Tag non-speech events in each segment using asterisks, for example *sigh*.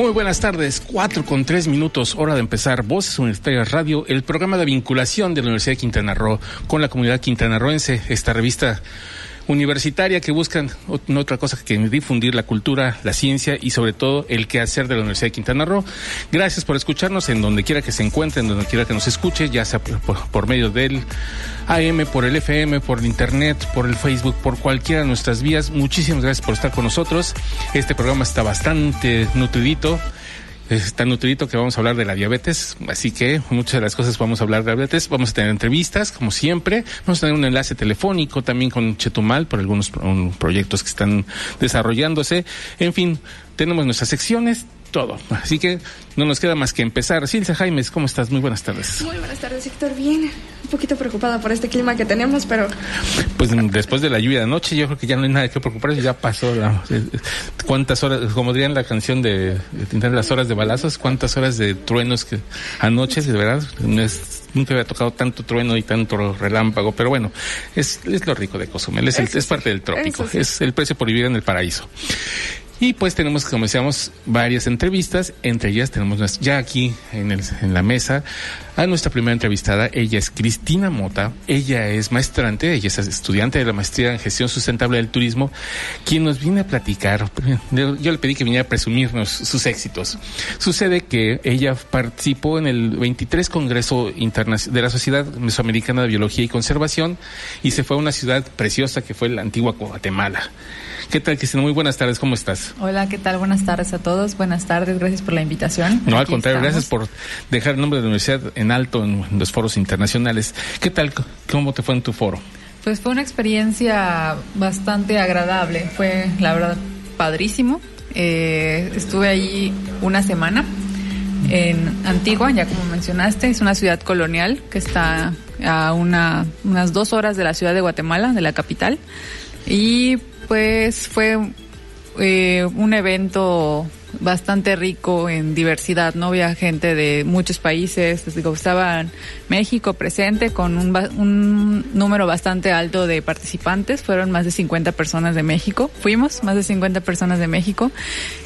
Muy buenas tardes, cuatro con tres minutos, hora de empezar Voces Universitarias Radio, el programa de vinculación de la Universidad de Quintana Roo con la comunidad quintanarroense, esta revista universitaria que buscan no otra cosa que difundir la cultura, la ciencia y sobre todo el quehacer de la Universidad de Quintana Roo. Gracias por escucharnos en donde quiera que se encuentren, donde quiera que nos escuche, ya sea por, por medio del AM, por el FM, por el Internet, por el Facebook, por cualquiera de nuestras vías. Muchísimas gracias por estar con nosotros. Este programa está bastante nutridito es tan nutridito que vamos a hablar de la diabetes, así que muchas de las cosas vamos a hablar de diabetes, vamos a tener entrevistas, como siempre, vamos a tener un enlace telefónico también con Chetumal por algunos proyectos que están desarrollándose, en fin, tenemos nuestras secciones, todo. Así que no nos queda más que empezar. Silvia Jaimes, ¿cómo estás? Muy buenas tardes. Muy buenas tardes, Héctor. Bien, un poquito preocupada por este clima que tenemos, pero... Pues después de la lluvia de anoche, yo creo que ya no hay nada que preocuparse, ya pasó. La, ¿Cuántas horas, como dirían la canción de, de las horas de balazos, cuántas horas de truenos que anoche, de verdad, no es, nunca había tocado tanto trueno y tanto relámpago, pero bueno, es, es lo rico de Cozumel, es, el, es parte del trópico, sí. es el precio por vivir en el paraíso. Y pues tenemos, como decíamos, varias entrevistas. Entre ellas tenemos ya aquí en, el, en la mesa a nuestra primera entrevistada. Ella es Cristina Mota. Ella es maestrante, ella es estudiante de la maestría en gestión sustentable del turismo, quien nos viene a platicar. Yo le pedí que viniera a presumirnos sus éxitos. Sucede que ella participó en el 23 Congreso de la Sociedad Mesoamericana de Biología y Conservación y se fue a una ciudad preciosa que fue la antigua Guatemala. ¿Qué tal, Cristina? Muy buenas tardes, ¿cómo estás? Hola, ¿qué tal? Buenas tardes a todos. Buenas tardes, gracias por la invitación. No, Aquí al contrario, estamos. gracias por dejar el nombre de la universidad en alto en los foros internacionales. ¿Qué tal? ¿Cómo te fue en tu foro? Pues fue una experiencia bastante agradable. Fue, la verdad, padrísimo. Eh, estuve allí una semana en Antigua, ya como mencionaste, es una ciudad colonial que está a una, unas dos horas de la ciudad de Guatemala, de la capital. Y pues fue eh, un evento bastante rico en diversidad, ¿no? Había gente de muchos países, digo, estaba México presente con un, un, número bastante alto de participantes, fueron más de 50 personas de México, fuimos más de 50 personas de México,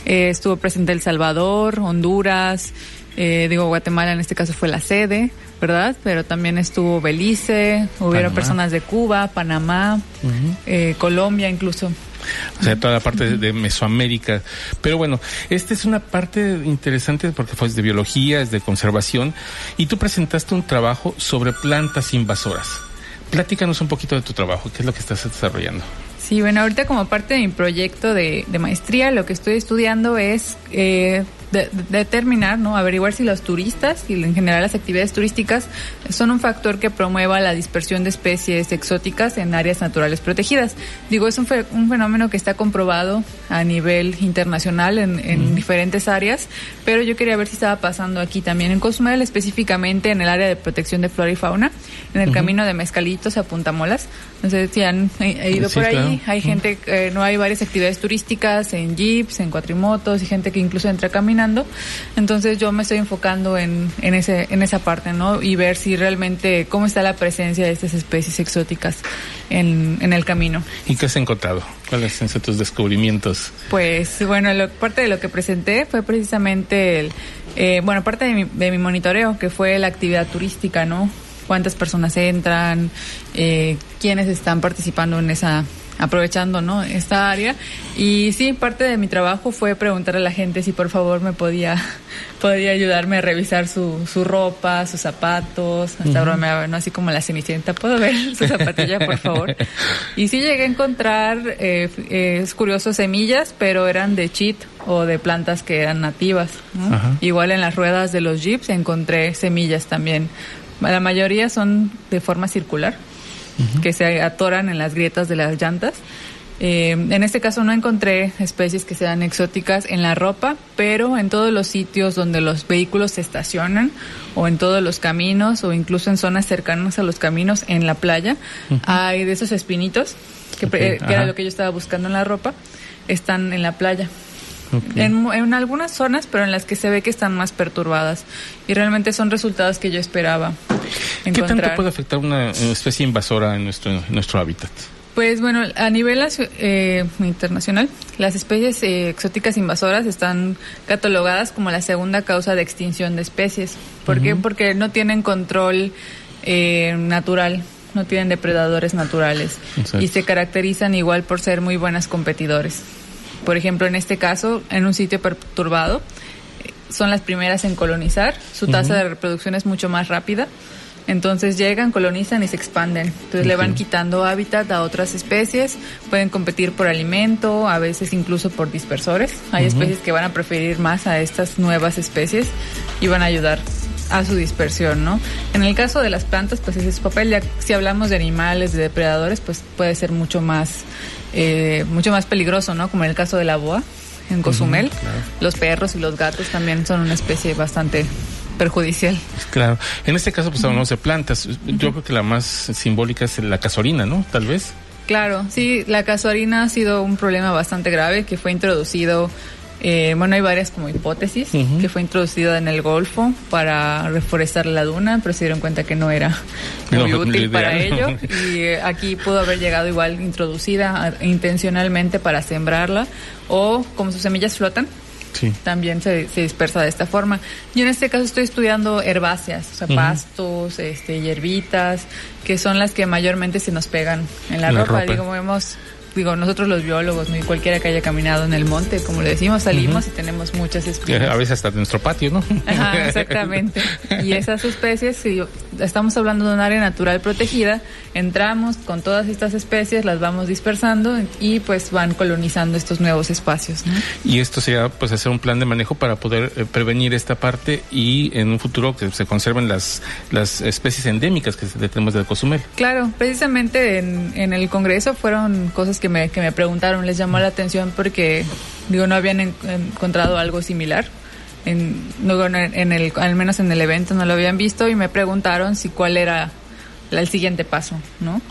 eh, estuvo presente El Salvador, Honduras, eh, digo, Guatemala en este caso fue la sede, ¿verdad? Pero también estuvo Belice, hubieron Panamá. personas de Cuba, Panamá, uh -huh. eh, Colombia incluso. O sea, toda la parte de, de Mesoamérica. Pero bueno, esta es una parte interesante porque fue de biología, es de conservación, y tú presentaste un trabajo sobre plantas invasoras. Platícanos un poquito de tu trabajo, qué es lo que estás desarrollando. Sí, bueno, ahorita como parte de mi proyecto de, de maestría, lo que estoy estudiando es eh, de, de determinar, ¿no? Averiguar si los turistas y en general las actividades turísticas son un factor que promueva la dispersión de especies exóticas en áreas naturales protegidas. Digo, es un, fe, un fenómeno que está comprobado a nivel internacional en, en mm. diferentes áreas, pero yo quería ver si estaba pasando aquí también en Cozumel, específicamente en el área de protección de flora y fauna, en el uh -huh. camino de Mezcalitos a Puntamolas. No sé si han he ido sí, por ahí, claro. hay gente, eh, no hay varias actividades turísticas en jeeps, en cuatrimotos y gente que incluso entra caminando. Entonces yo me estoy enfocando en, en, ese, en esa parte, ¿no? Y ver si realmente, cómo está la presencia de estas especies exóticas en, en el camino. ¿Y qué has encontrado? ¿Cuáles son tus descubrimientos? Pues bueno, lo, parte de lo que presenté fue precisamente el, eh, bueno, parte de mi, de mi monitoreo, que fue la actividad turística, ¿no? cuántas personas entran, eh, quiénes están participando en esa aprovechando no esta área y sí parte de mi trabajo fue preguntar a la gente si por favor me podía *laughs* podía ayudarme a revisar su, su ropa sus zapatos hasta uh -huh. bromeaba no así como la cenicienta puedo ver su *laughs* zapatilla por favor y sí llegué a encontrar eh, eh, es curioso semillas pero eran de cheat o de plantas que eran nativas ¿no? uh -huh. igual en las ruedas de los jeeps encontré semillas también la mayoría son de forma circular, uh -huh. que se atoran en las grietas de las llantas. Eh, en este caso no encontré especies que sean exóticas en la ropa, pero en todos los sitios donde los vehículos se estacionan o en todos los caminos o incluso en zonas cercanas a los caminos en la playa hay de esos espinitos que, era lo que yo estaba buscando en la ropa, están en la playa. Ok. En, en algunas zonas, pero en las que se ve que están más perturbadas. Y realmente son resultados que yo esperaba ¿Qué tanto encontrar. puede afectar una especie invasora en nuestro, en nuestro hábitat? Pues bueno, a nivel eh, internacional, las especies eh, exóticas invasoras están catalogadas como la segunda causa de extinción de especies. ¿Por qué? Porque no tienen control eh, natural, no tienen depredadores naturales Exacto. y se caracterizan igual por ser muy buenas competidores. Por ejemplo, en este caso, en un sitio perturbado, son las primeras en colonizar, su tasa de reproducción es mucho más rápida. Entonces llegan, colonizan y se expanden. Entonces le van quitando hábitat a otras especies, pueden competir por alimento, a veces incluso por dispersores. Hay especies que van a preferir más a estas nuevas especies y van a ayudar a su dispersión, ¿no? En el caso de las plantas, pues ese es su papel. Ya si hablamos de animales, de depredadores, pues puede ser mucho más, eh, mucho más peligroso, ¿no? Como en el caso de la boa en Cozumel. Los perros y los gatos también son una especie bastante perjudicial. Claro. En este caso, pues hablamos de plantas. Yo creo que la más simbólica es la casuarina, ¿no? Tal vez. Claro, sí, la casuarina ha sido un problema bastante grave que fue introducido, eh, bueno, hay varias como hipótesis, que fue introducido en el Golfo para reforestar la duna, pero se dieron cuenta que no era muy No, útil para ello y eh, aquí pudo haber llegado igual introducida intencionalmente para sembrarla o como sus semillas flotan, Sí. también se, se dispersa de esta forma. Yo en este caso estoy estudiando herbáceas, o sea, pastos, este, hierbitas, que son las que mayormente se nos pegan en la, En la ropa. ropa. Digo, vemos, digo, nosotros los biólogos, y cualquiera que haya caminado en el monte, como le decimos, salimos y tenemos muchas espinas. *laughs* A veces hasta de nuestro patio, ¿no? Ajá, exactamente. Y esas especies, si estamos hablando de un área natural protegida, entramos con todas estas especies, las vamos dispersando y pues van colonizando estos nuevos espacios. ¿no? Y esto sería pues hacer un plan de manejo para poder eh, prevenir esta parte y en un futuro que se conserven las, las especies endémicas que tenemos de Cozumel. Claro, precisamente en, en el Congreso fueron cosas que me, que me preguntaron, les llamó la atención porque, digo, no habían en- encontrado algo similar. En, no, en, el, al menos en el evento no lo habían visto y me preguntaron si cuál era el siguiente paso, ¿no?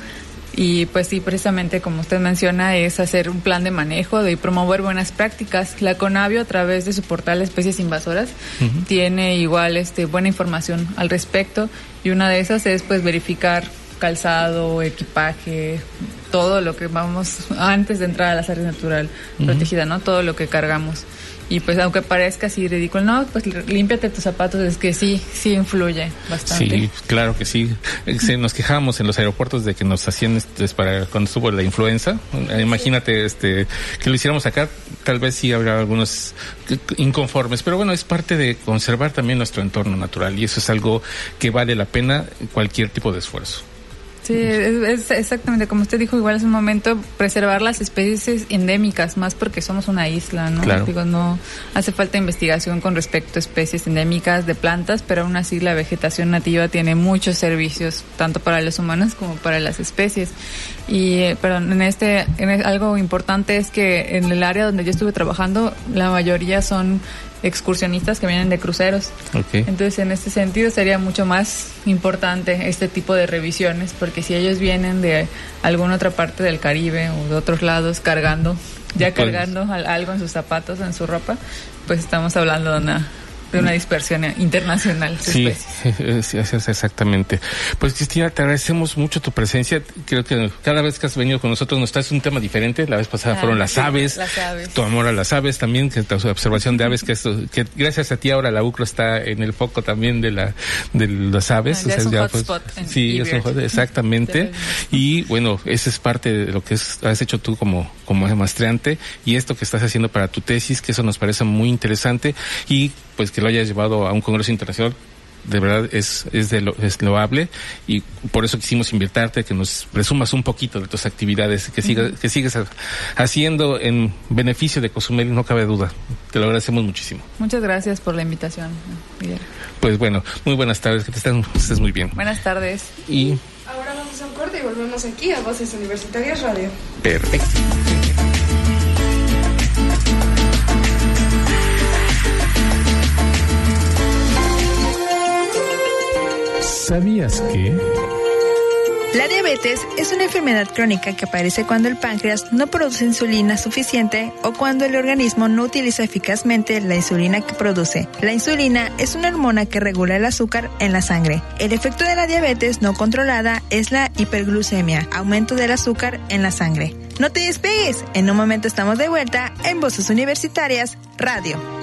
Y pues sí, precisamente como usted menciona, es hacer un plan de manejo de promover buenas prácticas. La Conavio a través de su portal Especies Invasoras tiene igual este buena información al respecto y una de esas es pues verificar calzado, equipaje, todo lo que vamos antes de entrar a las áreas natural protegida, ¿no? Todo lo que cargamos. Y pues aunque parezca así ridículo, no, pues límpiate tus zapatos, es que sí, sí influye bastante. Sí, claro que sí. Se nos quejábamos en los aeropuertos de que nos hacían este, para cuando estuvo la influenza. Eh, Imagínate este que lo hiciéramos acá, tal vez sí habrá algunos inconformes, pero bueno, es parte de conservar también nuestro entorno natural y eso es algo que vale la pena cualquier tipo de esfuerzo. Sí, es, es exactamente como usted dijo igual hace un momento, preservar las especies endémicas, más porque somos una isla, ¿no? Claro. Digo, no hace falta investigación con respecto a especies endémicas de plantas, pero aún así la vegetación nativa tiene muchos servicios, tanto para los humanos como para las especies. Y, eh, pero en este, en algo importante es que en el área donde yo estuve trabajando, la mayoría son excursionistas que vienen de cruceros. Entonces, en este sentido, sería mucho más importante este tipo de revisiones, porque si ellos vienen de alguna otra parte del Caribe o de otros lados cargando, ya cargando al- algo en sus zapatos, en su ropa, pues estamos hablando de una, de una dispersión internacional de Sí, sí, sí, *laughs* exactamente. Pues Cristina, te agradecemos mucho tu presencia. Creo que cada vez que has venido con nosotros nos traes un tema diferente. La vez pasada Ah, fueron las sí, aves, las aves. tu amor a las aves también, que tu observación de aves, que, esto, que gracias a ti ahora la UCRO está en el foco también de la de las aves. Ya es un ya, hotspot en sí, es *laughs* exactamente. y bueno, esa es parte de lo que es- has hecho tú como como maestreante y esto que estás haciendo para tu tesis, que eso nos parece muy interesante y pues que lo hayas llevado a un congreso internacional de verdad es, es, de lo, es loable y por eso quisimos invitarte que nos presumas un poquito de tus actividades que sigas que sigues ha- haciendo en beneficio de Cozumel no cabe duda te lo agradecemos muchísimo Muchas gracias por la invitación. Miguel. pues bueno muy buenas tardes que te estés, estés muy bien Buenas tardes. y Ahora vamos a un corte y volvemos. volvemos aquí a Voces Universitarias Radio. Perfecto. ¿Sabías que? La diabetes es una enfermedad crónica que aparece cuando el páncreas no produce insulina suficiente o cuando el organismo no utiliza eficazmente la insulina que produce. La insulina es una hormona que regula el azúcar en la sangre. El efecto de la diabetes no controlada es la hiperglucemia, aumento del azúcar en la sangre. No te despegues, en un momento estamos de vuelta en Voces Universitarias Radio.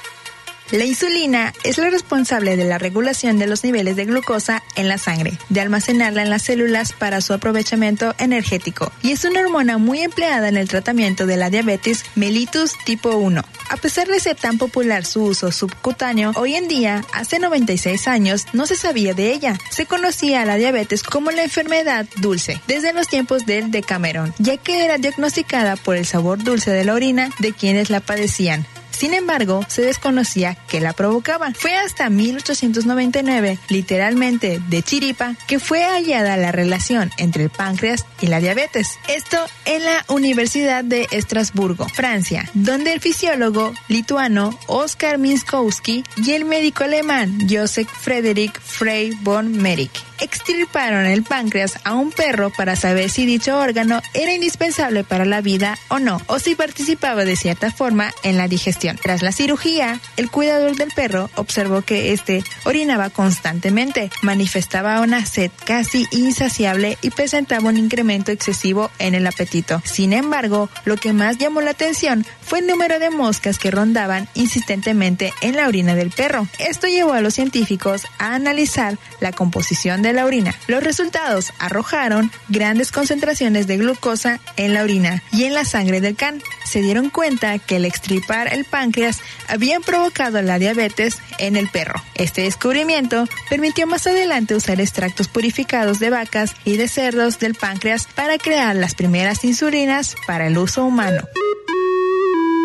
La insulina es la responsable de la regulación de los niveles de glucosa en la sangre, de almacenarla en las células para su aprovechamiento energético, y es una hormona muy empleada en el tratamiento de la diabetes mellitus tipo 1. A pesar de ser tan popular su uso subcutáneo, hoy en día, hace 96 años, no se sabía de ella. Se conocía a la diabetes como la enfermedad dulce, desde los tiempos del Decameron, ya que era diagnosticada por el sabor dulce de la orina de quienes la padecían. Sin embargo, se desconocía que la provocaba. Fue hasta 1899, literalmente de chiripa, que fue hallada la relación entre el páncreas y la diabetes. Esto en la Universidad de Estrasburgo, Francia, donde el fisiólogo lituano Oskar Minskowski y el médico alemán Joseph Frederick Frey von Merrick extirparon el páncreas a un perro para saber si dicho órgano era indispensable para la vida o no, o si participaba de cierta forma en la digestión. Tras la cirugía, el cuidador del perro observó que este orinaba constantemente, manifestaba una sed casi insaciable y presentaba un incremento excesivo en el apetito. Sin embargo, lo que más llamó la atención fue el número de moscas que rondaban insistentemente en la orina del perro. Esto llevó a los científicos a analizar la composición de la orina. Los resultados arrojaron grandes concentraciones de glucosa en la orina y en la sangre del can. Se dieron cuenta que el extripar el páncreas habían provocado la diabetes en el perro. Este descubrimiento permitió más adelante usar extractos purificados de vacas y de cerdos del páncreas para crear las primeras insulinas para el uso humano.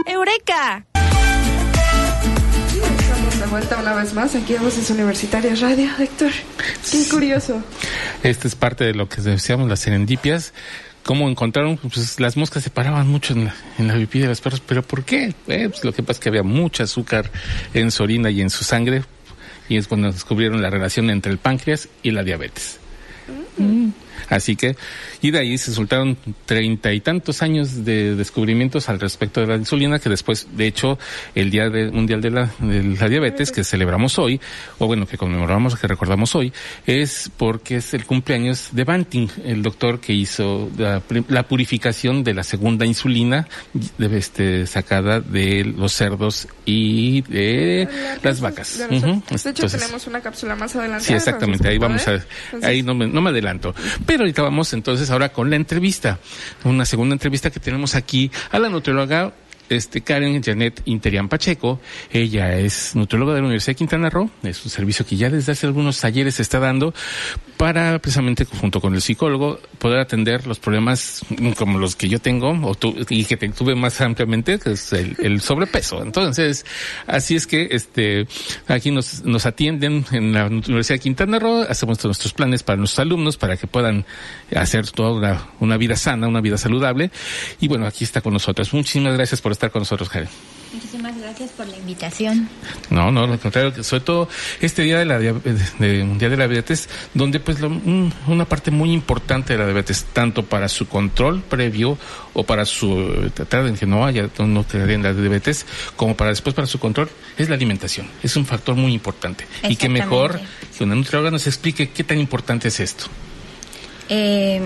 ¡Eureka! Estamos de vuelta una vez más aquí a Voces Universitarias Radio, Héctor. Qué curioso. Esta es parte de lo que decíamos, las serendipias. ¿Cómo encontraron? Pues las moscas se paraban mucho en la, en la pipí de los perros. ¿Pero por qué? Eh, pues lo que pasa es que había mucho azúcar en su orina y en su sangre. Y es cuando descubrieron la relación entre el páncreas y la diabetes. Mm. Así que, y de ahí se resultaron treinta y tantos años de descubrimientos al respecto de la insulina, que después, de hecho, el Día de- Mundial de la, de la Diabetes, que celebramos hoy, o bueno, que conmemoramos, que recordamos hoy, es porque es el cumpleaños de Banting, el doctor que hizo la, la purificación de la segunda insulina de, este, sacada de los cerdos y de las vacas. De hecho, Entonces, tenemos una cápsula más adelante. Sí, exactamente, ahí vamos a, Entonces, ahí no me, no me adelanto. Pero ahorita vamos entonces ahora con la entrevista, una segunda entrevista que tenemos aquí a la nutrióloga este, Karen Janet Interian Pacheco. Ella es nutrióloga de la Universidad de Quintana Roo. Es un servicio que ya desde hace algunos talleres se está dando para precisamente junto con el psicólogo poder atender los problemas como los que yo tengo o tu- y que te- tuve más ampliamente, que es el, sobrepeso. Entonces, así es que este aquí nos, nos atienden en la Universidad de Quintana Roo, hacemos nuestros planes para nuestros alumnos para que puedan hacer toda una, una vida sana, una vida saludable. Y bueno, aquí está con nosotros. Muchísimas gracias por estar con nosotros, Karen. Muchísimas gracias por la invitación. No, no, al contrario, que sobre todo este día de la dia- de, Mundial de la Diabetes, donde pues lo- un- una parte muy importante de la diabetes, tanto para su control previo o para su eh, tratar de que no haya, no quede en la diabetes, como para después para su control, es la alimentación. Es un factor muy importante. Y que mejor que una nutrióloga nos explique qué tan importante es esto. Eh,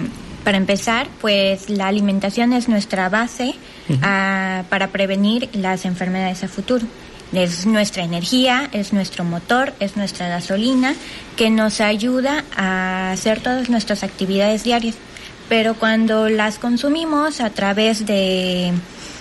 para empezar, pues la alimentación es nuestra base para prevenir las enfermedades a futuro. Es nuestra energía, es nuestro motor, es nuestra gasolina que nos ayuda a hacer todas nuestras actividades diarias. Pero cuando las consumimos a través de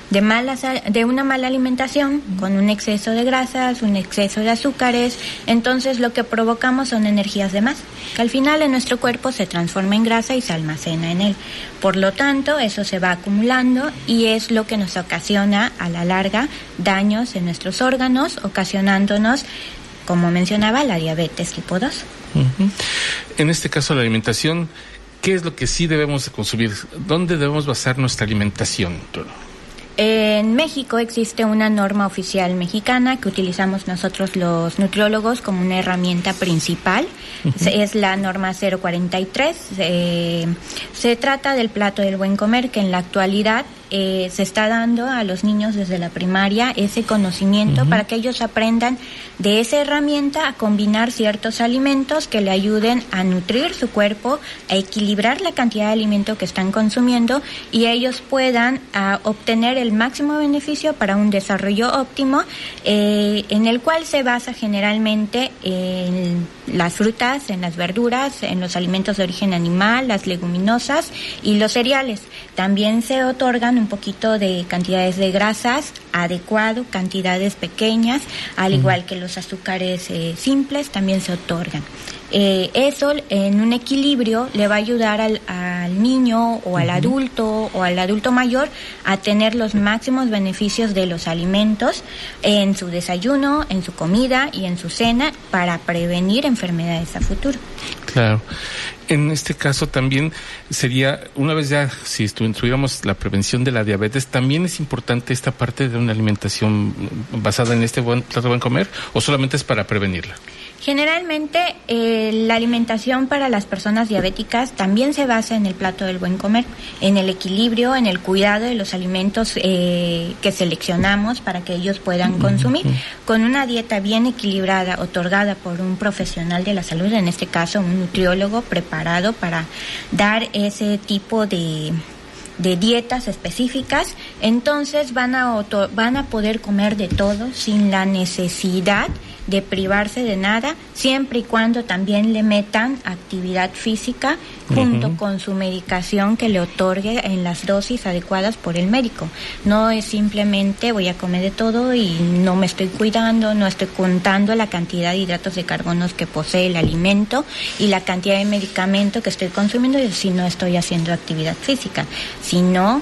de, malas, de una mala alimentación, con un exceso de grasas, un exceso de azúcares, entonces lo que provocamos son energías de más, que al final en nuestro cuerpo se transforma en grasa y se almacena en él. Por lo tanto, eso se va acumulando y es lo que nos ocasiona a la larga daños en nuestros órganos, ocasionándonos, como mencionaba, la diabetes tipo 2. En este caso, la alimentación, ¿qué es lo que sí debemos de consumir? ¿Dónde debemos basar nuestra alimentación? En México existe una norma oficial mexicana que utilizamos nosotros los nutriólogos como una herramienta principal. Es la norma 043. se trata del plato del buen comer que en la actualidad eh, se está dando a los niños desde la primaria ese conocimiento para que ellos aprendan de esa herramienta a combinar ciertos alimentos que le ayuden a nutrir su cuerpo, a equilibrar la cantidad de alimento que están consumiendo y ellos puedan ah, obtener el máximo beneficio para un desarrollo óptimo eh, en el cual se basa generalmente en las frutas, en las verduras, en los alimentos de origen animal, las leguminosas y los cereales. También se otorgan un poquito de cantidades de grasas adecuado, cantidades pequeñas, al igual que los azúcares eh, simples también se otorgan. Eh, eso en un equilibrio le va a ayudar al, niño o al adulto o al adulto mayor a tener los máximos beneficios de los alimentos en su desayuno, en su comida y en su cena para prevenir enfermedades a futuro. Claro. En este caso también sería, una vez ya, si tuviéramos la prevención de la diabetes, también es importante esta parte de una alimentación basada en este buen plato de buen comer o solamente es para prevenirla. Generalmente eh, la alimentación para las personas diabéticas también se basa en el plato del buen comer, en el equilibrio, en el cuidado de los alimentos eh, que seleccionamos para que ellos puedan consumir, con una dieta bien equilibrada, otorgada por un profesional de la salud, en este caso un nutriólogo preparado para dar ese tipo de de dietas específicas, entonces van a, van a poder comer de todo sin la necesidad de privarse de nada, siempre y cuando también le metan actividad física junto con su medicación que le otorgue en las dosis adecuadas por el médico. No es simplemente voy a comer de todo y no me estoy cuidando, no estoy contando la cantidad de hidratos de carbonos que posee el alimento y la cantidad de medicamento que estoy consumiendo si no estoy haciendo actividad física. Si no,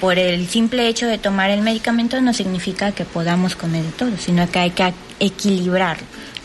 por el simple hecho de tomar el medicamento no significa que podamos comer de todo, sino que hay que equilibrar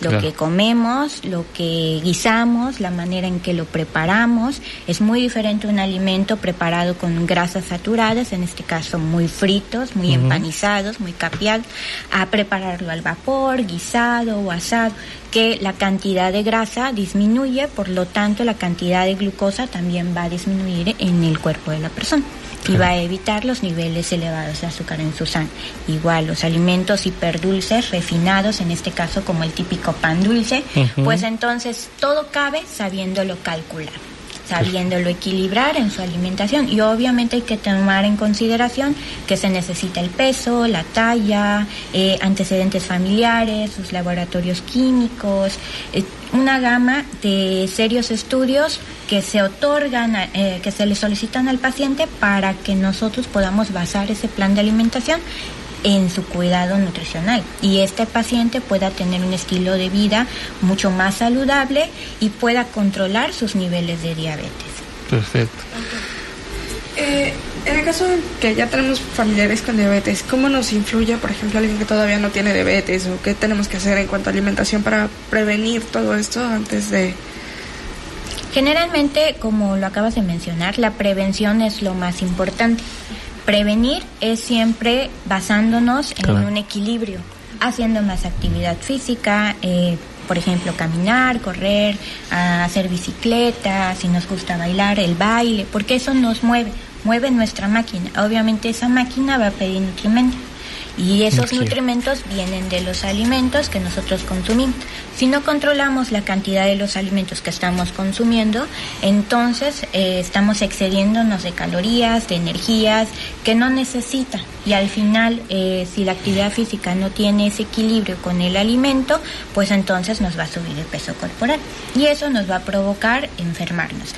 lo que comemos, lo que guisamos, la manera en que lo preparamos. Es muy diferente un alimento preparado con grasas saturadas, en este caso muy fritos, muy empanizados, muy capiados, a prepararlo al vapor, guisado o asado, que la cantidad de grasa disminuye, por lo tanto la cantidad de glucosa también va a disminuir en el cuerpo de la persona y va a evitar los niveles elevados de azúcar en su sangre. Igual los alimentos hiperdulces, refinados, en este caso como el típico pan dulce, pues entonces todo cabe sabiéndolo calcular sabiéndolo equilibrar en su alimentación. Y obviamente hay que tomar en consideración que se necesita el peso, la talla, eh, antecedentes familiares, sus laboratorios químicos, eh, una gama de serios estudios que se otorgan, eh, que se le solicitan al paciente para que nosotros podamos basar ese plan de alimentación en su cuidado nutricional y este paciente pueda tener un estilo de vida mucho más saludable y pueda controlar sus niveles de diabetes. Perfecto. Eh, en el caso de que ya tenemos familiares con diabetes, ¿cómo nos influye, por ejemplo, alguien que todavía no tiene diabetes o qué tenemos que hacer en cuanto a alimentación para prevenir todo esto antes de... Generalmente, como lo acabas de mencionar, la prevención es lo más importante. Prevenir es siempre basándonos en un equilibrio, haciendo más actividad física, eh, por ejemplo, caminar, correr, hacer bicicleta, si nos gusta bailar, el baile, porque eso nos mueve, mueve nuestra máquina. Obviamente esa máquina va a pedir nutrimentos y esos nutrimentos vienen de los alimentos que nosotros consumimos. Si no controlamos la cantidad de los alimentos que estamos consumiendo, entonces eh, estamos excediéndonos de calorías, de energías que no necesita. Y al final, eh, si la actividad física no tiene ese equilibrio con el alimento, pues entonces nos va a subir el peso corporal. Y eso nos va a provocar enfermarnos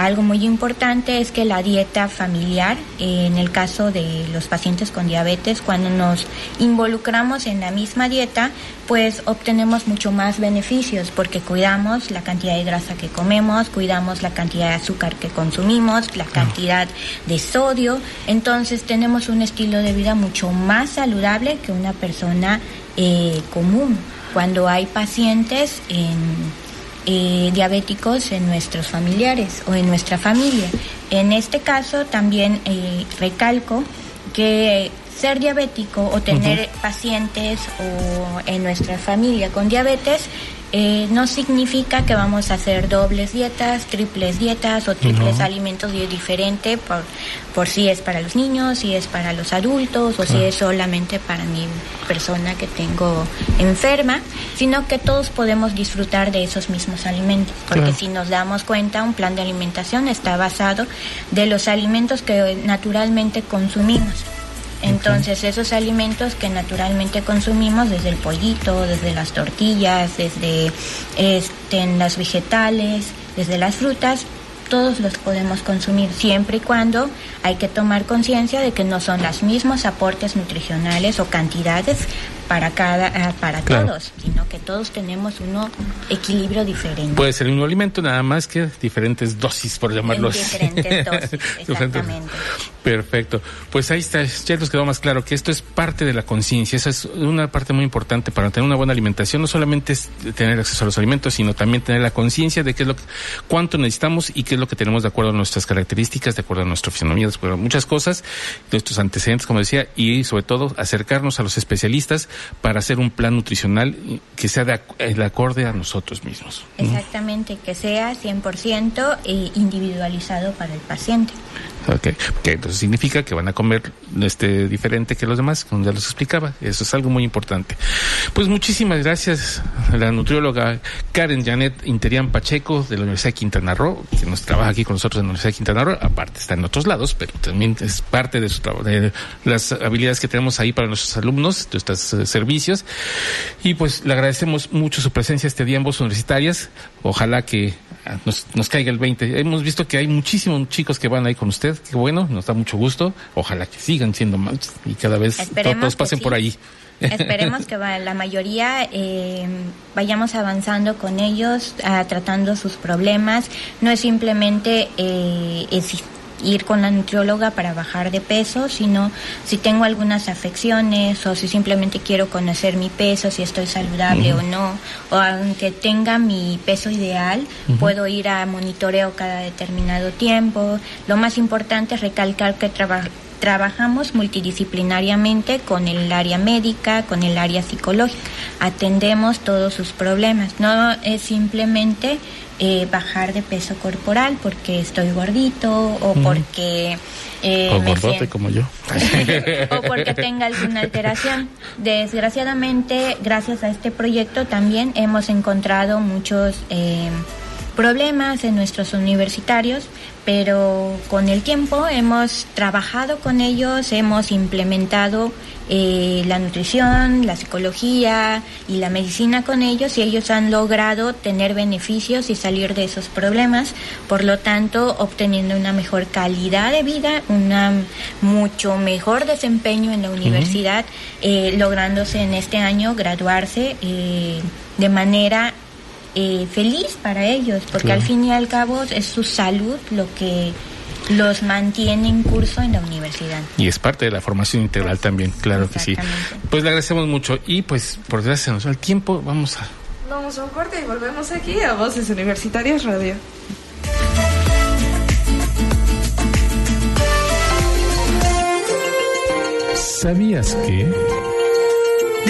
Algo muy importante es que la dieta familiar, en el caso de los pacientes con diabetes, cuando nos involucramos en la misma dieta, pues obtenemos mucho más beneficios porque cuidamos la cantidad de grasa que comemos, cuidamos la cantidad de azúcar que consumimos, la cantidad de sodio, entonces tenemos un estilo de vida mucho más saludable que una persona eh, común. Cuando hay pacientes eh, diabéticos en nuestros familiares o en nuestra familia. En este caso también eh, recalco que ser diabético o tener pacientes o en nuestra familia con diabetes eh, no significa que vamos a hacer dobles dietas, triples dietas o triples alimentos diferentes por, por si es para los niños, si es para los adultos o si es solamente para mi persona que tengo enferma, sino que todos podemos disfrutar de esos mismos alimentos, porque si nos damos cuenta, un plan de alimentación está basado de los alimentos que naturalmente consumimos. Entonces, esos alimentos que naturalmente consumimos, desde el pollito, desde las tortillas, desde este, las vegetales, desde las frutas, todos los podemos consumir siempre y cuando hay que tomar conciencia de que no son los mismos aportes nutricionales o cantidades para cada ah, para todos, sino que todos tenemos un equilibrio diferente. Puede ser el mismo alimento, nada más que diferentes dosis, por llamarlo así. Diferentes *laughs* dosis, exactamente. Perfecto. Pues ahí está, ya nos quedó más claro que esto es parte de la conciencia, esa es una parte muy importante para tener una buena alimentación, no solamente es tener acceso a los alimentos, sino también tener la conciencia de qué es lo que, cuánto necesitamos y qué es lo que tenemos de acuerdo a nuestras características, de acuerdo a nuestra fisonomía, de acuerdo a muchas cosas, nuestros antecedentes, como decía, y sobre todo acercarnos a los especialistas para hacer un plan nutricional que sea de, el acorde a nosotros mismos. Exactamente, que sea 100% eh, individualizado para el paciente. Ok, que entonces significa que van a comer este diferente que los demás, como ya los explicaba. Eso es algo muy importante. Pues muchísimas gracias a la nutrióloga Karen Janet Interian Pacheco de la Universidad de Quintana Roo, que nos trabaja aquí con nosotros en la Universidad de Quintana Roo. Aparte está en otros lados, pero también es parte de su trabajo, de las habilidades que tenemos ahí para nuestros alumnos, de estos eh, servicios. Y pues le agradecemos mucho su presencia este día en Voz Universitarias. Ojalá que nos, nos caiga el 20. Hemos visto que hay muchísimos chicos que van ahí con usted qué bueno, nos da mucho gusto. Ojalá que sigan siendo más y cada vez todos pasen por ahí. Esperemos *laughs* que la mayoría eh, vayamos avanzando con ellos, ah, tratando sus problemas. No es simplemente eh, ir con la nutrióloga para bajar de peso, sino si tengo algunas afecciones o si simplemente quiero conocer mi peso, si estoy saludable o no, o aunque tenga mi peso ideal, puedo ir a monitoreo cada determinado tiempo. Lo más importante es recalcar que trabajamos multidisciplinariamente con el área médica, con el área psicológica. Atendemos todos sus problemas. No es simplemente eh, bajar de peso corporal porque estoy gordito o porque... Eh, o gordote como yo. *laughs* o porque tenga alguna alteración. Desgraciadamente, gracias a este proyecto también hemos encontrado muchos... Eh, problemas en nuestros universitarios, pero con el tiempo hemos trabajado con ellos, hemos implementado eh, la nutrición, la psicología y la medicina con ellos y ellos han logrado tener beneficios y salir de esos problemas, por lo tanto obteniendo una mejor calidad de vida, un mucho mejor desempeño en la universidad, eh, lográndose en este año graduarse eh, de manera eh, feliz para ellos, porque al fin y al cabo es su salud lo que los mantiene en curso en la universidad. Y es parte de la formación integral también, claro que sí. Pues le agradecemos mucho y pues por desgracia nos da el tiempo, vamos a... Vamos a un corte y volvemos aquí a Voces Universitarias Radio. ¿Sabías que...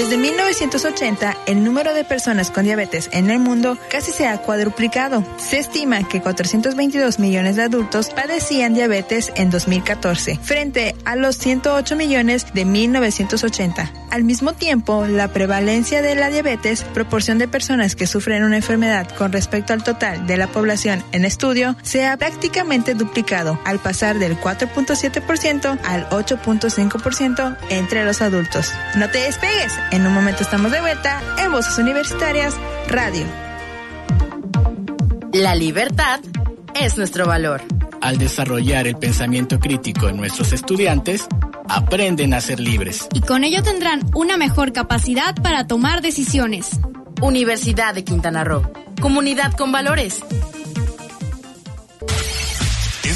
Desde 1980, el número de personas con diabetes en el mundo casi se ha cuadruplicado. Se estima que 422 millones de adultos padecían diabetes en 2014, frente a los 108 millones de 1980. Al mismo tiempo, la prevalencia de la diabetes, proporción de personas que sufren una enfermedad con respecto al total de la población en estudio, se ha prácticamente duplicado al pasar del 4.7% al 8.5% entre los adultos. No te despegues, en un momento estamos de vuelta en Voces Universitarias Radio. La libertad es nuestro valor. Al desarrollar el pensamiento crítico en nuestros estudiantes, aprenden a ser libres. Y con ello tendrán una mejor capacidad para tomar decisiones. Universidad de Quintana Roo. Comunidad con valores.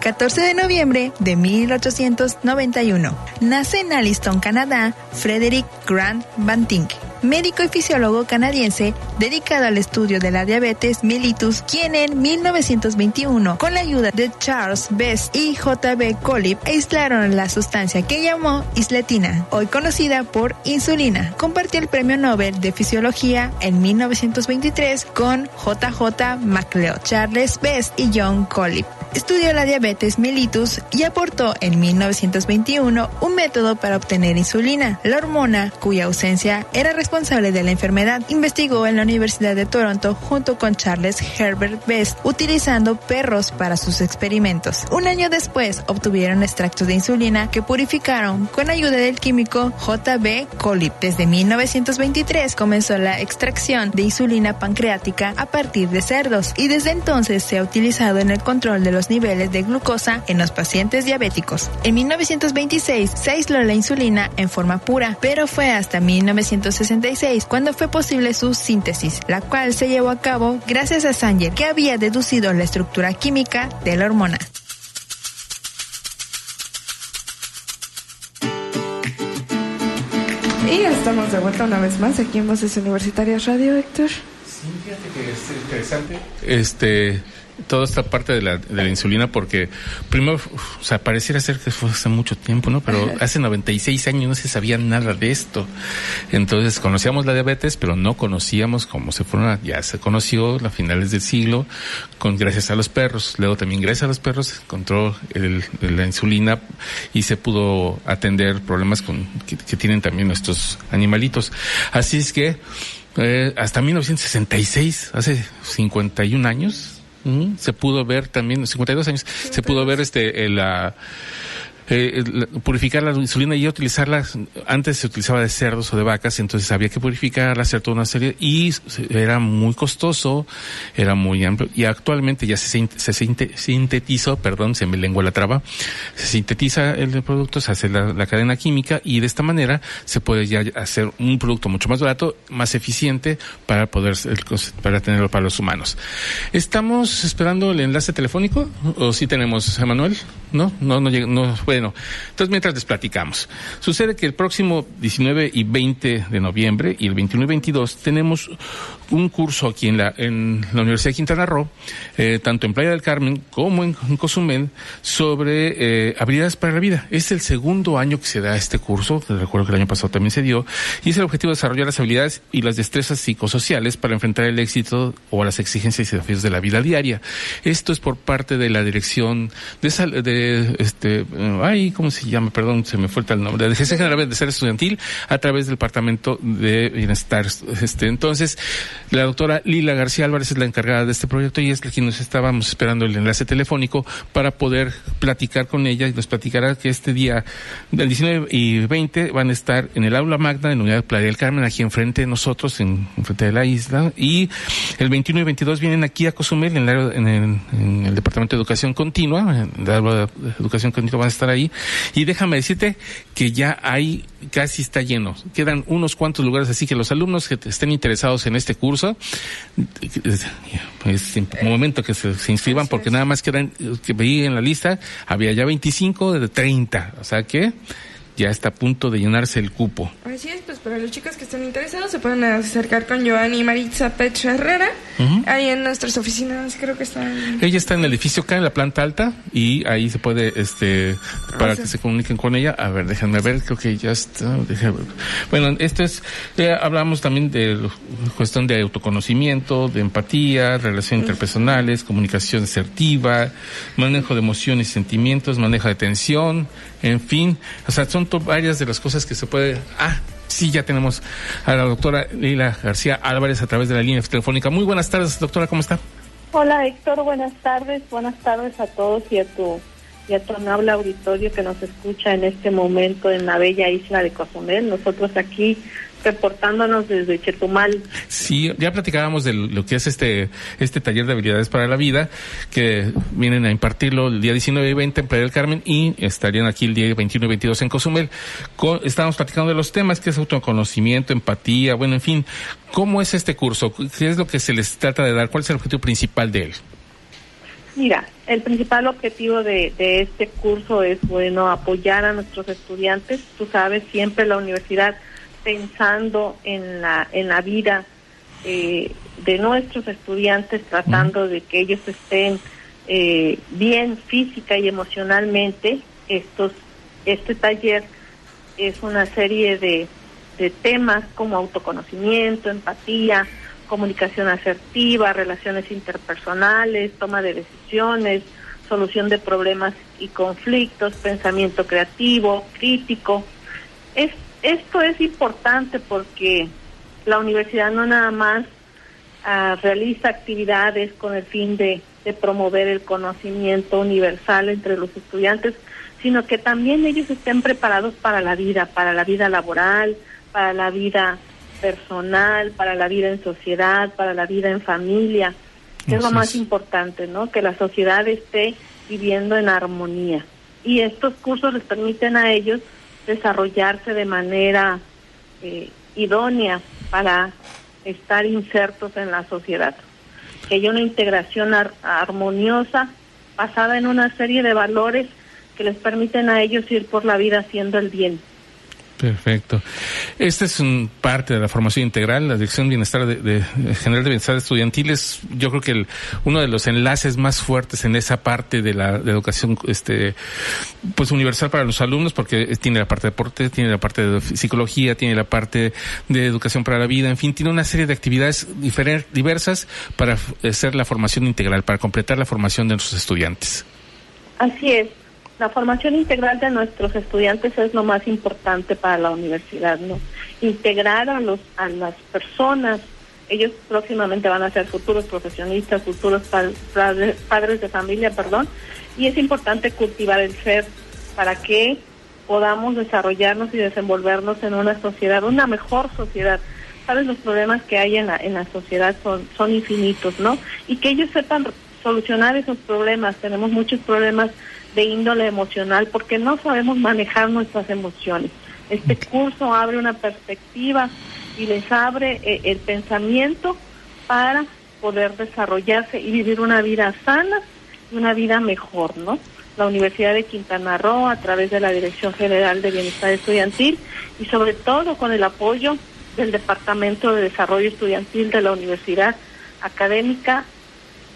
14 de noviembre de 1891. Nace en Alliston, Canadá, Frederick Grant Banting médico y fisiólogo canadiense dedicado al estudio de la diabetes mellitus, quien en 1921, con la ayuda de Charles Best y J.B. Collip, aislaron la sustancia que llamó isletina, hoy conocida por insulina. Compartió el premio Nobel de Fisiología en 1923 con J.J. MacLeod, Charles Best y John Collip. Estudió la diabetes mellitus y aportó en 1921 un método para obtener insulina, la hormona cuya ausencia era responsable de la enfermedad. Investigó en la Universidad de Toronto junto con Charles Herbert Best, utilizando perros para sus experimentos. Un año después obtuvieron extractos de insulina que purificaron con ayuda del químico J.B. Collip. Desde 1923 comenzó la extracción de insulina pancreática a partir de cerdos y desde entonces se ha utilizado en el control de los niveles de glucosa en los pacientes diabéticos. En 1926 se aisló la insulina en forma pura, pero fue hasta 1960 cuando fue posible su síntesis, la cual se llevó a cabo gracias a Sanger, que había deducido la estructura química de la hormona. Y estamos de vuelta una vez más aquí en Voces Universitarias Radio, Héctor. Sí, fíjate que es interesante. Este toda esta parte de la, de la insulina porque primero, o sea, pareciera ser que fue hace mucho tiempo, ¿no? Pero hace 96 años no se sabía nada de esto. Entonces conocíamos la diabetes, pero no conocíamos cómo se fueron, ya se conoció a finales del siglo con gracias a los perros. Luego también gracias a los perros se encontró el, la insulina y se pudo atender problemas con, que, que tienen también nuestros animalitos. Así es que eh, hasta 1966, hace 51 años, se pudo ver también, 52 años, se pudo ver este la eh, purificar la insulina y utilizarla, antes se utilizaba de cerdos o de vacas, entonces había que purificarla, hacer toda una serie, y era muy costoso, era muy amplio, y actualmente ya se, se sintetizó, perdón, se me lengua la traba, se sintetiza el producto, se hace la, cadena química, y de esta manera se puede ya hacer un producto mucho más barato, más eficiente, para poder, para tenerlo para los humanos. ¿Estamos esperando el enlace telefónico? ¿O si tenemos, Emanuel? ¿No? No, no, no, bueno, entonces mientras les platicamos. Sucede que el próximo 19 y 20 de noviembre y el 21 y 22 tenemos un curso aquí en la, en la Universidad de Quintana Roo, eh, tanto en Playa del Carmen como en, Cozumel, sobre eh, habilidades para la vida. Es el segundo año que se da este curso, recuerdo que el año pasado también se dio, y es el objetivo de desarrollar las habilidades y las destrezas psicosociales para enfrentar el éxito o las exigencias y desafíos de la vida diaria. Esto es por parte de la dirección de, de este, ay, ¿cómo se llama? Perdón, se me fue el nombre, de Gerencia General de Ser Estudiantil a través del Departamento de Bienestar. Este, entonces, la doctora Lila García Álvarez es la encargada de este proyecto y es la quien nos estábamos esperando el enlace telefónico para poder platicar con ella y nos platicará que este día, del 19 y 20, van a estar en el aula magna en la unidad de Playa del Carmen, aquí enfrente de nosotros, en, frente de la isla, y el 21 y 22 vienen aquí a Cozumel, en el, en el, en el Departamento de Educación Continua, en el aula de Educación Continua van a estar ahí, y déjame decirte que ya hay, casi está lleno, quedan unos cuantos lugares, así que los alumnos que estén interesados en este curso, es un momento que se, inscriban porque nada más quedan, que veía en la lista, había ya 25 de 30, o sea que ya está a punto de llenarse el cupo. Así es, pues para los chicos que estén interesados se pueden acercar con Joanny y Maritza Pech Herrera, ahí en nuestras oficinas, creo que están. Ella está en el edificio acá en la planta alta y ahí se puede, este, para que se comuniquen con ella. A ver, déjenme ver, creo que ya está. Bueno, esto es, hablamos también de cuestión de autoconocimiento, de empatía, relaciones interpersonales, comunicación asertiva, manejo de emociones y sentimientos, manejo de tensión, en fin, o sea, son varias de las cosas que se puede... Ah, sí, ya tenemos a la doctora Lila García Álvarez a través de la línea telefónica. Muy buenas tardes, doctora, ¿cómo está? Hola, Héctor, buenas tardes. Buenas tardes a todos y a tu y a tu amable auditorio que nos escucha en este momento en la bella isla de Cozumel. Nosotros aquí reportándonos desde Chetumal. Sí, ya platicábamos de lo que es este este taller de habilidades para la vida, que vienen a impartirlo el día 19 y 20 en Playa del Carmen y estarían aquí el día 21 y 22 en Cozumel. estábamos platicando de los temas, que es autoconocimiento, empatía, bueno, en fin. ¿Cómo es este curso? ¿Qué es lo que se les trata de dar? ¿Cuál es el objetivo principal de él? Mira, el principal objetivo de, de este curso es, bueno, apoyar a nuestros estudiantes. Tú sabes, siempre la universidad pensando en la, en la vida eh, de nuestros estudiantes, tratando de que ellos estén eh, bien física y emocionalmente. Estos, este taller es una serie de, de temas como autoconocimiento, empatía, comunicación asertiva, relaciones interpersonales, toma de decisiones, solución de problemas y conflictos, pensamiento creativo, crítico. Es esto es importante porque la universidad no nada más ah, realiza actividades con el fin de, promover el conocimiento universal entre los estudiantes, sino que también ellos estén preparados para la vida, para la vida laboral, para la vida personal, para la vida en sociedad, para la vida en familia, es lo más importante, ¿no? Que la sociedad esté viviendo en armonía. Y estos cursos les permiten a ellos desarrollarse de manera eh, idónea para estar insertos en la sociedad. Que haya una integración armoniosa basada en una serie de valores que les permiten a ellos ir por la vida haciendo el bien. Perfecto. Esta es un parte de la formación integral, la Dirección de Bienestar de, General de Bienestar Estudiantil es, yo creo que el, uno de los enlaces más fuertes en esa parte de la educación, este, pues universal para los alumnos, porque tiene la parte de deporte, tiene la parte de psicología, tiene la parte de educación para la vida, en fin, tiene una serie de actividades diversas para hacer la formación integral, para completar la formación de nuestros estudiantes. Así es la formación integral de nuestros estudiantes es lo más importante para la universidad, ¿no? Integrar a los a las personas, ellos próximamente van a ser futuros profesionistas, futuros padres, padres de familia, perdón, y es importante cultivar el ser para que podamos desarrollarnos y desenvolvernos en una sociedad, una mejor sociedad. Sabes, los problemas que hay en la, en la sociedad son, son infinitos, ¿no? Y que ellos sepan solucionar esos problemas. Tenemos muchos problemas de índole emocional porque no sabemos manejar nuestras emociones. Este curso abre una perspectiva y les abre eh, el pensamiento para poder desarrollarse y vivir una vida sana y una vida mejor, ¿no? La Universidad de Quintana Roo, a través de la Dirección General de Bienestar Estudiantil y sobre todo con el apoyo del Departamento de Desarrollo Estudiantil de la Universidad Académica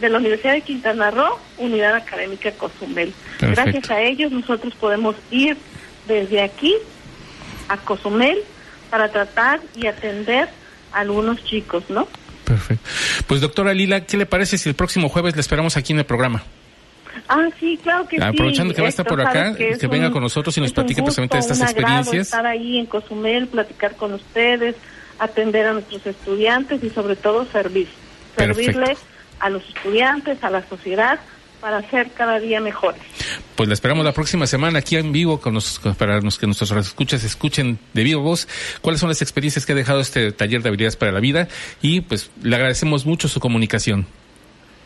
de la Universidad de Quintana Roo, Unidad Académica Cozumel. Gracias a ellos nosotros podemos ir desde aquí a Cozumel para tratar y atender a algunos chicos, ¿no? Perfecto. Pues doctora Lila, ¿qué le parece si el próximo jueves le esperamos aquí en el programa? Ah, sí, claro que sí. Aprovechando que va a estar por acá, que, venga con nosotros y nos platique precisamente de estas experiencias. estar ahí en Cozumel, platicar con ustedes, atender a nuestros estudiantes y sobre todo servir. Servirles a los estudiantes, a la sociedad, para ser cada día mejores. Pues la esperamos la próxima semana aquí en vivo con para los que nuestros escuchas escuchen de vivo voz cuáles son las experiencias que ha dejado este taller de habilidades para la vida y pues le agradecemos mucho su comunicación.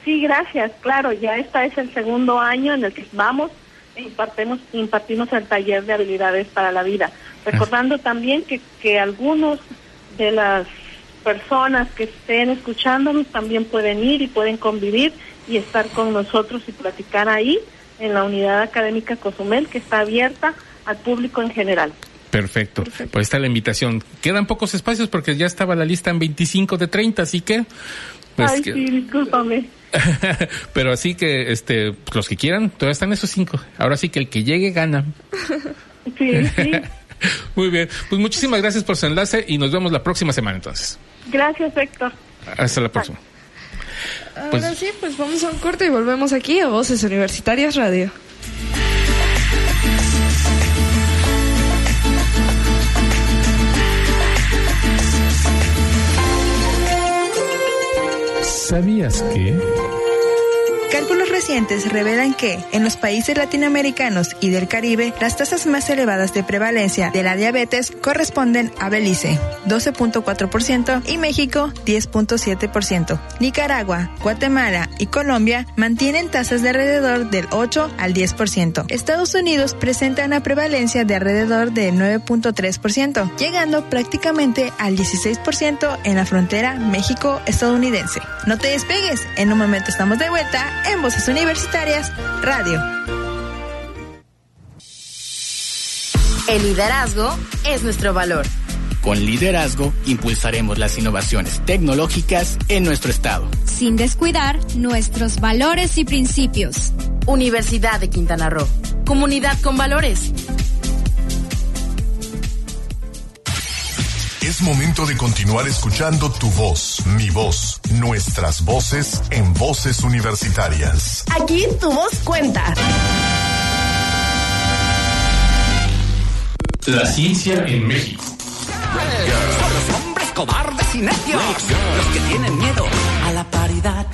Sí, gracias. Claro, ya este es el segundo año en el que vamos e impartimos, impartimos el taller de habilidades para la vida. Recordando también que, que algunos de las personas que estén escuchándonos también pueden ir y pueden convivir y estar con nosotros y platicar ahí en la unidad académica Cozumel que está abierta al público en general. Perfecto. Pues está la invitación. Quedan pocos espacios porque ya estaba la lista en 25 de 30, así que... Pues Ay, sí, discúlpame. *laughs* Pero así que este los que quieran, todavía están esos cinco. Ahora sí que el que llegue gana. sí, sí. *laughs* Muy bien. Pues muchísimas gracias por su enlace y nos vemos la próxima semana entonces. Gracias, Héctor. Hasta la próxima. Ahora pues, sí, pues vamos a un corte y volvemos aquí a Voces Universitarias Radio. ¿Sabías que? Recientes revelan que en los países latinoamericanos y del Caribe, las tasas más elevadas de prevalencia de la diabetes corresponden a Belice, 12.4%, y México, 10.7%. Nicaragua, Guatemala y Colombia mantienen tasas de alrededor del 8 al 10%. Estados Unidos presenta una prevalencia de alrededor del 9.3%, llegando prácticamente al 16% en la frontera México-estadounidense. No te despegues, en un momento estamos de vuelta en Voces Universitarias Radio. El liderazgo es nuestro valor. Con liderazgo impulsaremos las innovaciones tecnológicas en nuestro estado. Sin descuidar nuestros valores y principios. Universidad de Quintana Roo. Comunidad con valores. Es momento de continuar escuchando tu voz, mi voz, nuestras voces en voces universitarias. Aquí tu voz cuenta. La ciencia en México. Son los hombres cobardes y necios. Los que tienen miedo a la paridad.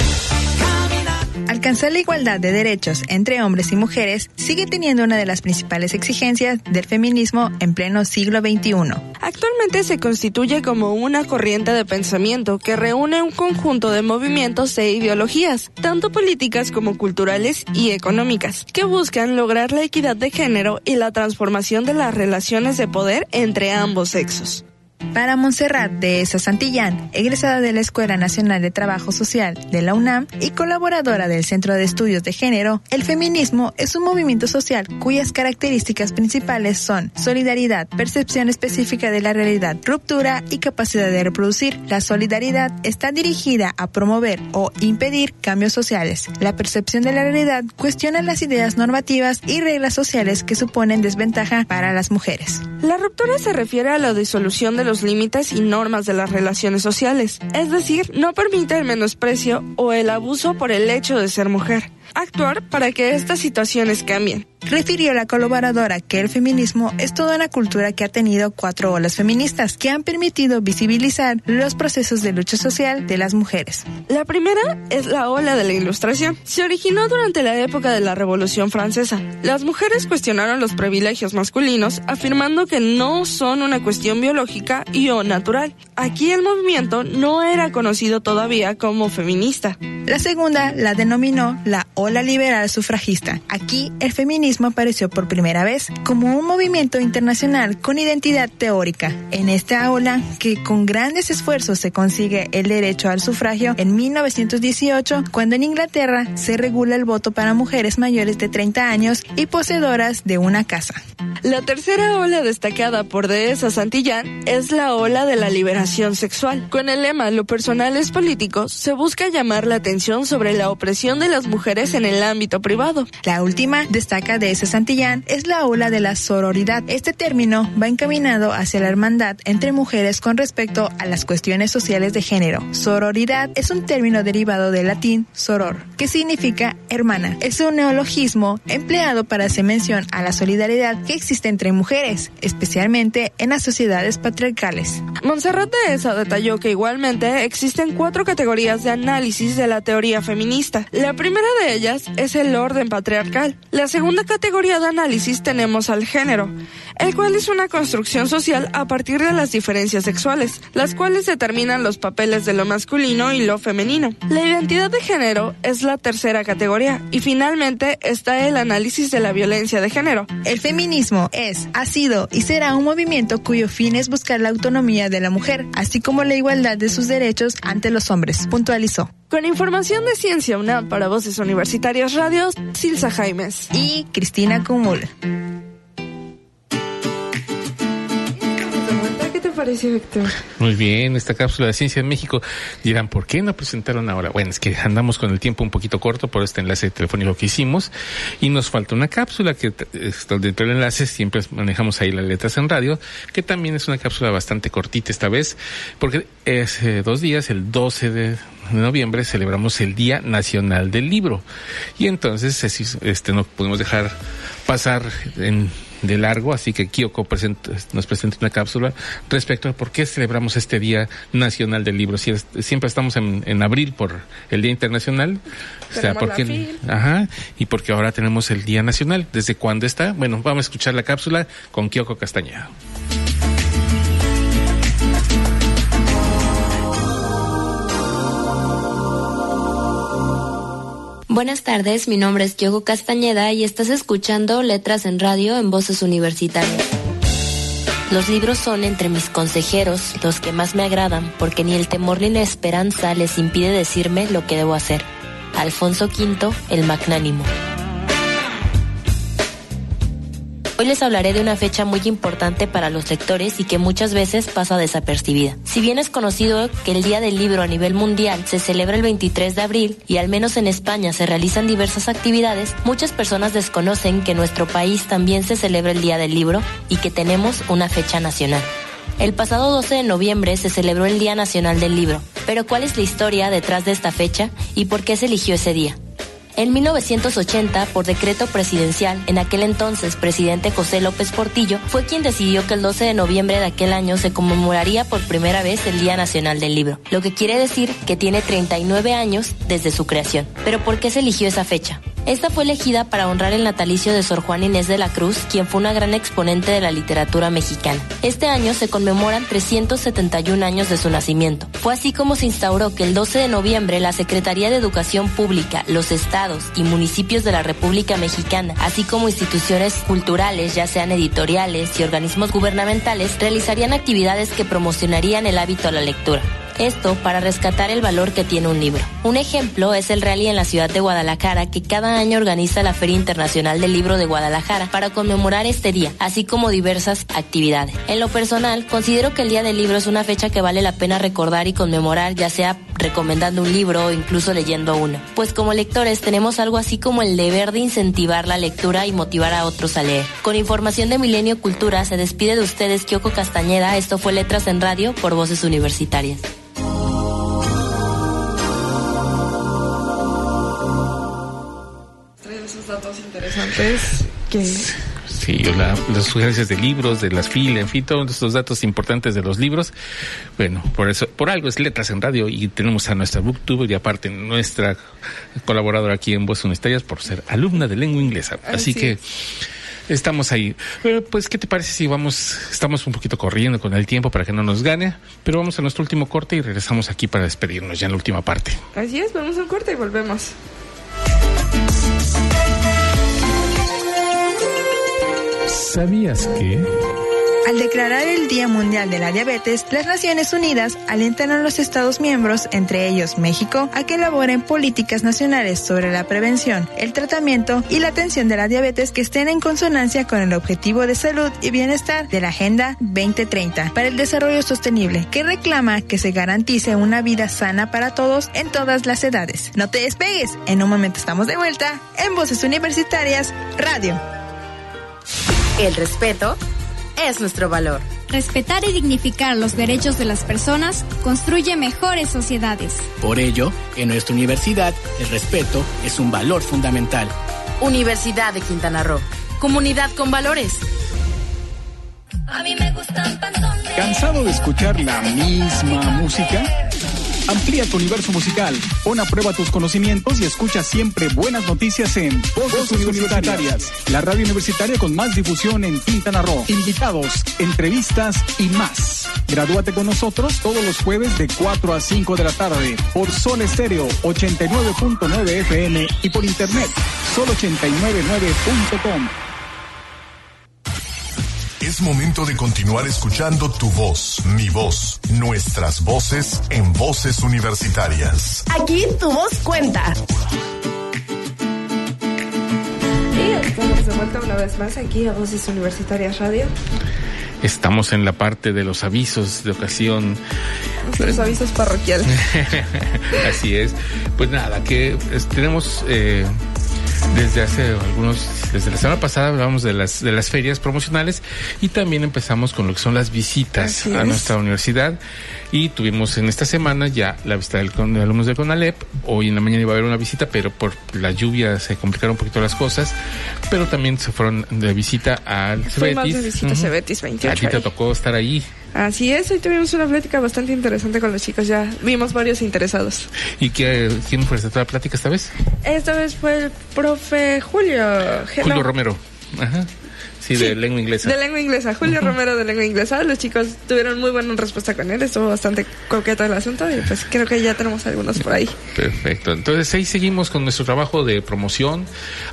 Alcanzar la igualdad de derechos entre hombres y mujeres sigue teniendo una de las principales exigencias del feminismo en pleno siglo XXI. Actualmente se constituye como una corriente de pensamiento que reúne un conjunto de movimientos e ideologías, tanto políticas como culturales y económicas, que buscan lograr la equidad de género y la transformación de las relaciones de poder entre ambos sexos. Para Montserrat de Esa Santillán, egresada de la Escuela Nacional de Trabajo Social de la UNAM y colaboradora del Centro de Estudios de Género, el feminismo es un movimiento social cuyas características principales son solidaridad, percepción específica de la realidad, ruptura y capacidad de reproducir. La solidaridad está dirigida a promover o impedir cambios sociales. La percepción de la realidad cuestiona las ideas normativas y reglas sociales que suponen desventaja para las mujeres. La ruptura se refiere a la disolución de los límites y normas de las relaciones sociales, es decir, no permite el menosprecio o el abuso por el hecho de ser mujer. Actuar para que estas situaciones cambien. Refirió la colaboradora que el feminismo es toda una cultura que ha tenido cuatro olas feministas que han permitido visibilizar los procesos de lucha social de las mujeres. La primera es la ola de la Ilustración. Se originó durante la época de la Revolución Francesa. Las mujeres cuestionaron los privilegios masculinos afirmando que no son una cuestión biológica y o natural. Aquí el movimiento no era conocido todavía como feminista. La segunda la denominó la ola liberal sufragista. Aquí el feminismo apareció por primera vez como un movimiento internacional con identidad teórica. En esta ola, que con grandes esfuerzos se consigue el derecho al sufragio en 1918, cuando en Inglaterra se regula el voto para mujeres mayores de 30 años y poseedoras de una casa. La tercera ola destacada por Dehesa Santillán es la ola de la liberación sexual. Con el lema Lo personal es político, se busca llamar la atención sobre la opresión de las mujeres en el ámbito privado. La última destaca de ese Santillán es la ola de la sororidad. Este término va encaminado hacia la hermandad entre mujeres con respecto a las cuestiones sociales de género. Sororidad es un término derivado del latín soror, que significa hermana. Es un neologismo empleado para hacer mención a la solidaridad que existe entre mujeres, especialmente en las sociedades patriarcales. Montserrat de esa detalló que igualmente existen cuatro categorías de análisis de la teoría feminista. La primera de ellas es el orden patriarcal. La segunda categoría de análisis tenemos al género, el cual es una construcción social a partir de las diferencias sexuales, las cuales determinan los papeles de lo masculino y lo femenino. La identidad de género es la tercera categoría y finalmente está el análisis de la violencia de género. El feminismo es, ha sido y será un movimiento cuyo fin es buscar la autonomía de la mujer, así como la igualdad de sus derechos ante los hombres, puntualizó. Con información de Ciencia UNAM para Voces Universitarias Radios, Silsa Jaimes y Cristina Cumul. Muy bien, esta cápsula de Ciencia en México. Dirán, ¿por qué no presentaron ahora? Bueno, es que andamos con el tiempo un poquito corto por este enlace telefónico que hicimos y nos falta una cápsula que dentro del enlace siempre manejamos ahí las letras en radio, que también es una cápsula bastante cortita esta vez, porque hace dos días, el 12 de noviembre, celebramos el Día Nacional del Libro. Y entonces este no podemos dejar pasar en de largo, así que Kyoko nos presenta una cápsula respecto a por qué celebramos este Día Nacional del Libro. Si siempre estamos en, abril por el Día Internacional, o sea, porque, ajá, y porque ahora tenemos el Día Nacional. ¿Desde cuándo está? Bueno, vamos a escuchar la cápsula con Kyoko Castañeda. Buenas tardes, mi nombre es Diogo Castañeda y estás escuchando Letras en Radio en Voces Universitarias. Los libros son entre mis consejeros los que más me agradan porque ni el temor ni la esperanza les impide decirme lo que debo hacer. Alfonso V, el Magnánimo. Hoy les hablaré de una fecha muy importante para los lectores y que muchas veces pasa desapercibida. Si bien es conocido que el Día del Libro a nivel mundial se celebra el 23 de abril y al menos en España se realizan diversas actividades, muchas personas desconocen que en nuestro país también se celebra el Día del Libro y que tenemos una fecha nacional. El pasado 12 de noviembre se celebró el Día Nacional del Libro, pero ¿cuál es la historia detrás de esta fecha y por qué se eligió ese día? En 1980, por decreto presidencial, en aquel entonces presidente José López Portillo fue quien decidió que el 12 de noviembre de aquel año se conmemoraría por primera vez el Día Nacional del Libro, lo que quiere decir que tiene 39 años desde su creación. Pero ¿por qué se eligió esa fecha? Esta fue elegida para honrar el natalicio de Sor Juan Inés de la Cruz, quien fue una gran exponente de la literatura mexicana. Este año se conmemoran 371 años de su nacimiento. Fue así como se instauró que el 12 de noviembre la Secretaría de Educación Pública, los estados y municipios de la República Mexicana, así como instituciones culturales, ya sean editoriales y organismos gubernamentales, realizarían actividades que promocionarían el hábito a la lectura. Esto para rescatar el valor que tiene un libro. Un ejemplo es el rally en la ciudad de Guadalajara que cada año organiza la Feria Internacional del Libro de Guadalajara para conmemorar este día, así como diversas actividades. En lo personal, considero que el Día del Libro es una fecha que vale la pena recordar y conmemorar, ya sea recomendando un libro o incluso leyendo uno. Pues como lectores tenemos algo así como el deber de incentivar la lectura y motivar a otros a leer. Con información de Milenio Cultura se despide de ustedes Kyoko Castañeda. Esto fue Letras en Radio por Voces Universitarias. Datos interesantes que... Sí, las sugerencias de libros, de las filas, en fin, todos estos datos importantes de los libros. Bueno, por eso, por algo es Letras en Radio y tenemos a nuestra booktube y aparte nuestra colaboradora aquí en Voz Universitarias por ser alumna de lengua inglesa. Así, que estamos ahí. pues, ¿qué te parece si vamos, estamos un poquito corriendo con el tiempo para que no nos gane, pero vamos a nuestro último corte y regresamos aquí para despedirnos ya en la última parte. Así es, vamos a un corte y volvemos. ¿Sabías que? Al declarar el Día Mundial de la Diabetes, las Naciones Unidas alientan a los Estados miembros, entre ellos México, a que elaboren políticas nacionales sobre la prevención, el tratamiento y la atención de la diabetes que estén en consonancia con el objetivo de salud y bienestar de la Agenda 2030 para el Desarrollo Sostenible, que reclama que se garantice una vida sana para todos en todas las edades. No te despegues, en un momento estamos de vuelta en Voces Universitarias Radio. El respeto es nuestro valor. Respetar y dignificar los derechos de las personas construye mejores sociedades. Por ello, en nuestra universidad, el respeto es un valor fundamental. Universidad de Quintana Roo. Comunidad con valores. A mí me gustan ¿Cansado de escuchar la misma música? Amplía tu universo musical, pon a prueba tus conocimientos y escucha siempre buenas noticias en Voces, Universitarias, la radio universitaria con más difusión en Quintana Roo. Invitados, entrevistas y más. Gradúate con nosotros todos los jueves de 4 a 5 de la tarde por Sol Estéreo 89.9 FM y por internet sol899.com. Es momento de continuar escuchando tu voz, mi voz, nuestras voces en voces universitarias. Aquí tu voz cuenta. Y estamos de vuelta una vez más aquí a Voces Universitarias Radio. Estamos en la parte de los avisos de ocasión. Los avisos parroquiales. *laughs* Así es. Pues nada, que tenemos... Eh, Desde hace algunos, desde la semana pasada hablábamos de las, de las ferias promocionales y también empezamos con lo que son las visitas Así a es. nuestra universidad y tuvimos en esta semana ya la visita del de alumnos de CONALEP. Hoy en la mañana iba a haber una visita, pero por la lluvia se complicaron un poquito las cosas, pero también se fueron de visita al Fuimos Cebetis. de visita a. Cebetis 28 A ti te tocó estar ahí. Así es, hoy tuvimos una plática bastante interesante con los chicos, ya vimos varios interesados. ¿Y qué, quién presentó la plática esta vez? Esta vez fue el profe Julio. Hello. Julio Romero. Ajá. Sí, de lengua inglesa. De lengua inglesa, Julio Romero de lengua inglesa. Los chicos tuvieron muy buena respuesta con él, estuvo bastante coqueto el asunto y pues creo que ya tenemos algunos por ahí. Perfecto. Entonces ahí seguimos con nuestro trabajo de promoción.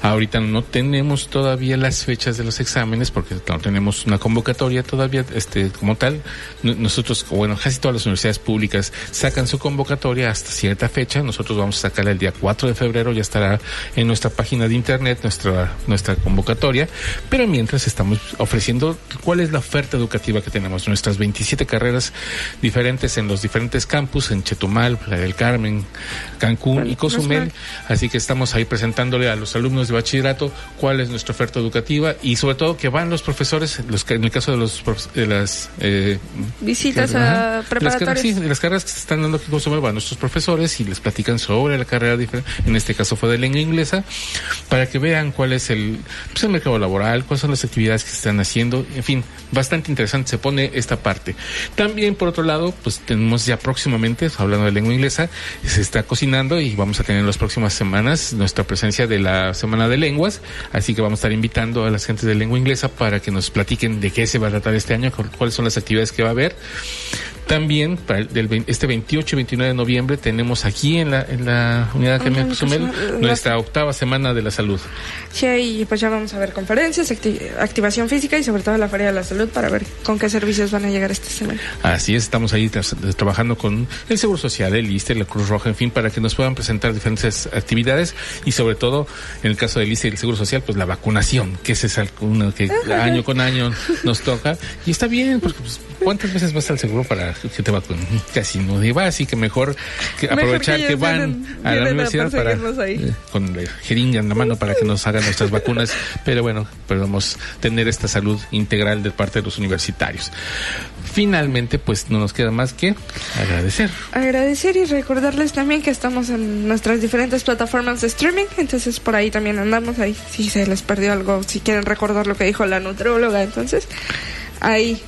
Ahorita no tenemos todavía las fechas de los exámenes porque no tenemos una convocatoria todavía este como tal. Nosotros, bueno, casi todas las universidades públicas sacan su convocatoria hasta cierta fecha. Nosotros vamos a sacarla el día 4 de febrero, ya estará en nuestra página de internet nuestra nuestra convocatoria, pero mientras estamos ofreciendo cuál es la oferta educativa que tenemos, nuestras 27 carreras diferentes en los diferentes campus, en Chetumal, Playa del Carmen, Cancún y Cozumel. Así que estamos ahí presentándole a los alumnos de bachillerato cuál es nuestra oferta educativa y sobre todo que van los profesores, los que en el caso de los de las eh, Visitas Ajá. a De las sí, las carreras que se están dando aquí en Cozumel van nuestros profesores y les platican sobre la carrera diferente, en este caso fue de lengua inglesa, para que vean cuál es el, pues, el mercado laboral, cuáles son las actividades que se están haciendo, en fin, bastante interesante se pone esta parte. También, por otro lado, pues tenemos ya próximamente, hablando de lengua inglesa, se está cocinando y vamos a tener en las próximas semanas nuestra presencia de la Semana de Lenguas, así que vamos a estar invitando a las gentes de lengua inglesa para que nos platiquen de qué se va a tratar este año, cu- cuáles son las actividades que va a haber. También, para el, del este 28 y 29 de noviembre, tenemos aquí en la, en la Unidad Academia Cozumel Cozumel, nuestra octava Semana de la Salud. Sí, y pues ya vamos a ver conferencias, acti- activación física y sobre todo la Feria de la Salud para ver con qué servicios van a llegar esta semana. Así es, estamos ahí tras- trabajando con el Seguro Social, el ISTE, la Cruz Roja, en fin, para que nos puedan presentar diferentes actividades y sobre todo, en el caso del ISTE y el Seguro Social, pues la vacunación, que es algo que año con año nos toca. Y está bien, porque pues, ¿cuántas veces vas al seguro para que te vacunen? Casi no va, así que mejor que Mejor aprovechar que van vienen- a la universidad para eh, con la jeringa en la mano para que nos hagan nuestras vacunas, pero bueno, podemos tener esta salud integral de parte de los universitarios. Finalmente, pues no nos queda más que agradecer. Agradecer y recordarles también que estamos en nuestras diferentes plataformas de streaming, entonces por ahí también andamos ahí. Si se les perdió algo, si quieren recordar lo que dijo la nutrióloga, entonces ahí.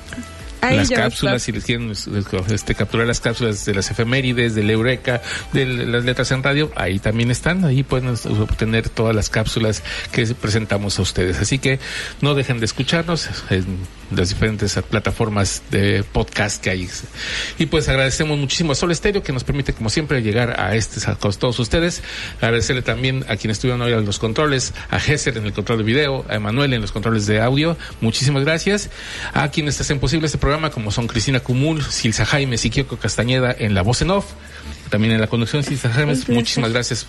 Ahí las cápsulas, si les quieren este, capturar las cápsulas de las efemérides, del Eureka, de las letras en radio, ahí también están, ahí pueden obtener todas las cápsulas que presentamos a ustedes. Así que no dejen de escucharnos en las diferentes plataformas de podcast que hay. Y pues agradecemos muchísimo a Sol Estéreo que nos permite, como siempre, llegar a este a todos ustedes. Agradecerle también a quienes estuvieron hoy en los controles, a Gesser en el control de video, a Emanuel en los controles de audio. Muchísimas gracias. A quienes hacen posible este programa, como son Cristina Cumul, Silsa Jaime, Siquioco Castañeda en la voz en off, también en la conducción Silsa Jaime. Muchísimas gracias.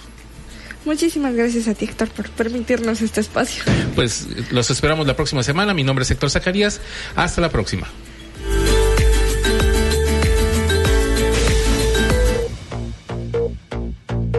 Muchísimas gracias a ti, Héctor, por permitirnos este espacio. Pues los esperamos la próxima semana. Mi nombre es Héctor Zacarías. Hasta la próxima.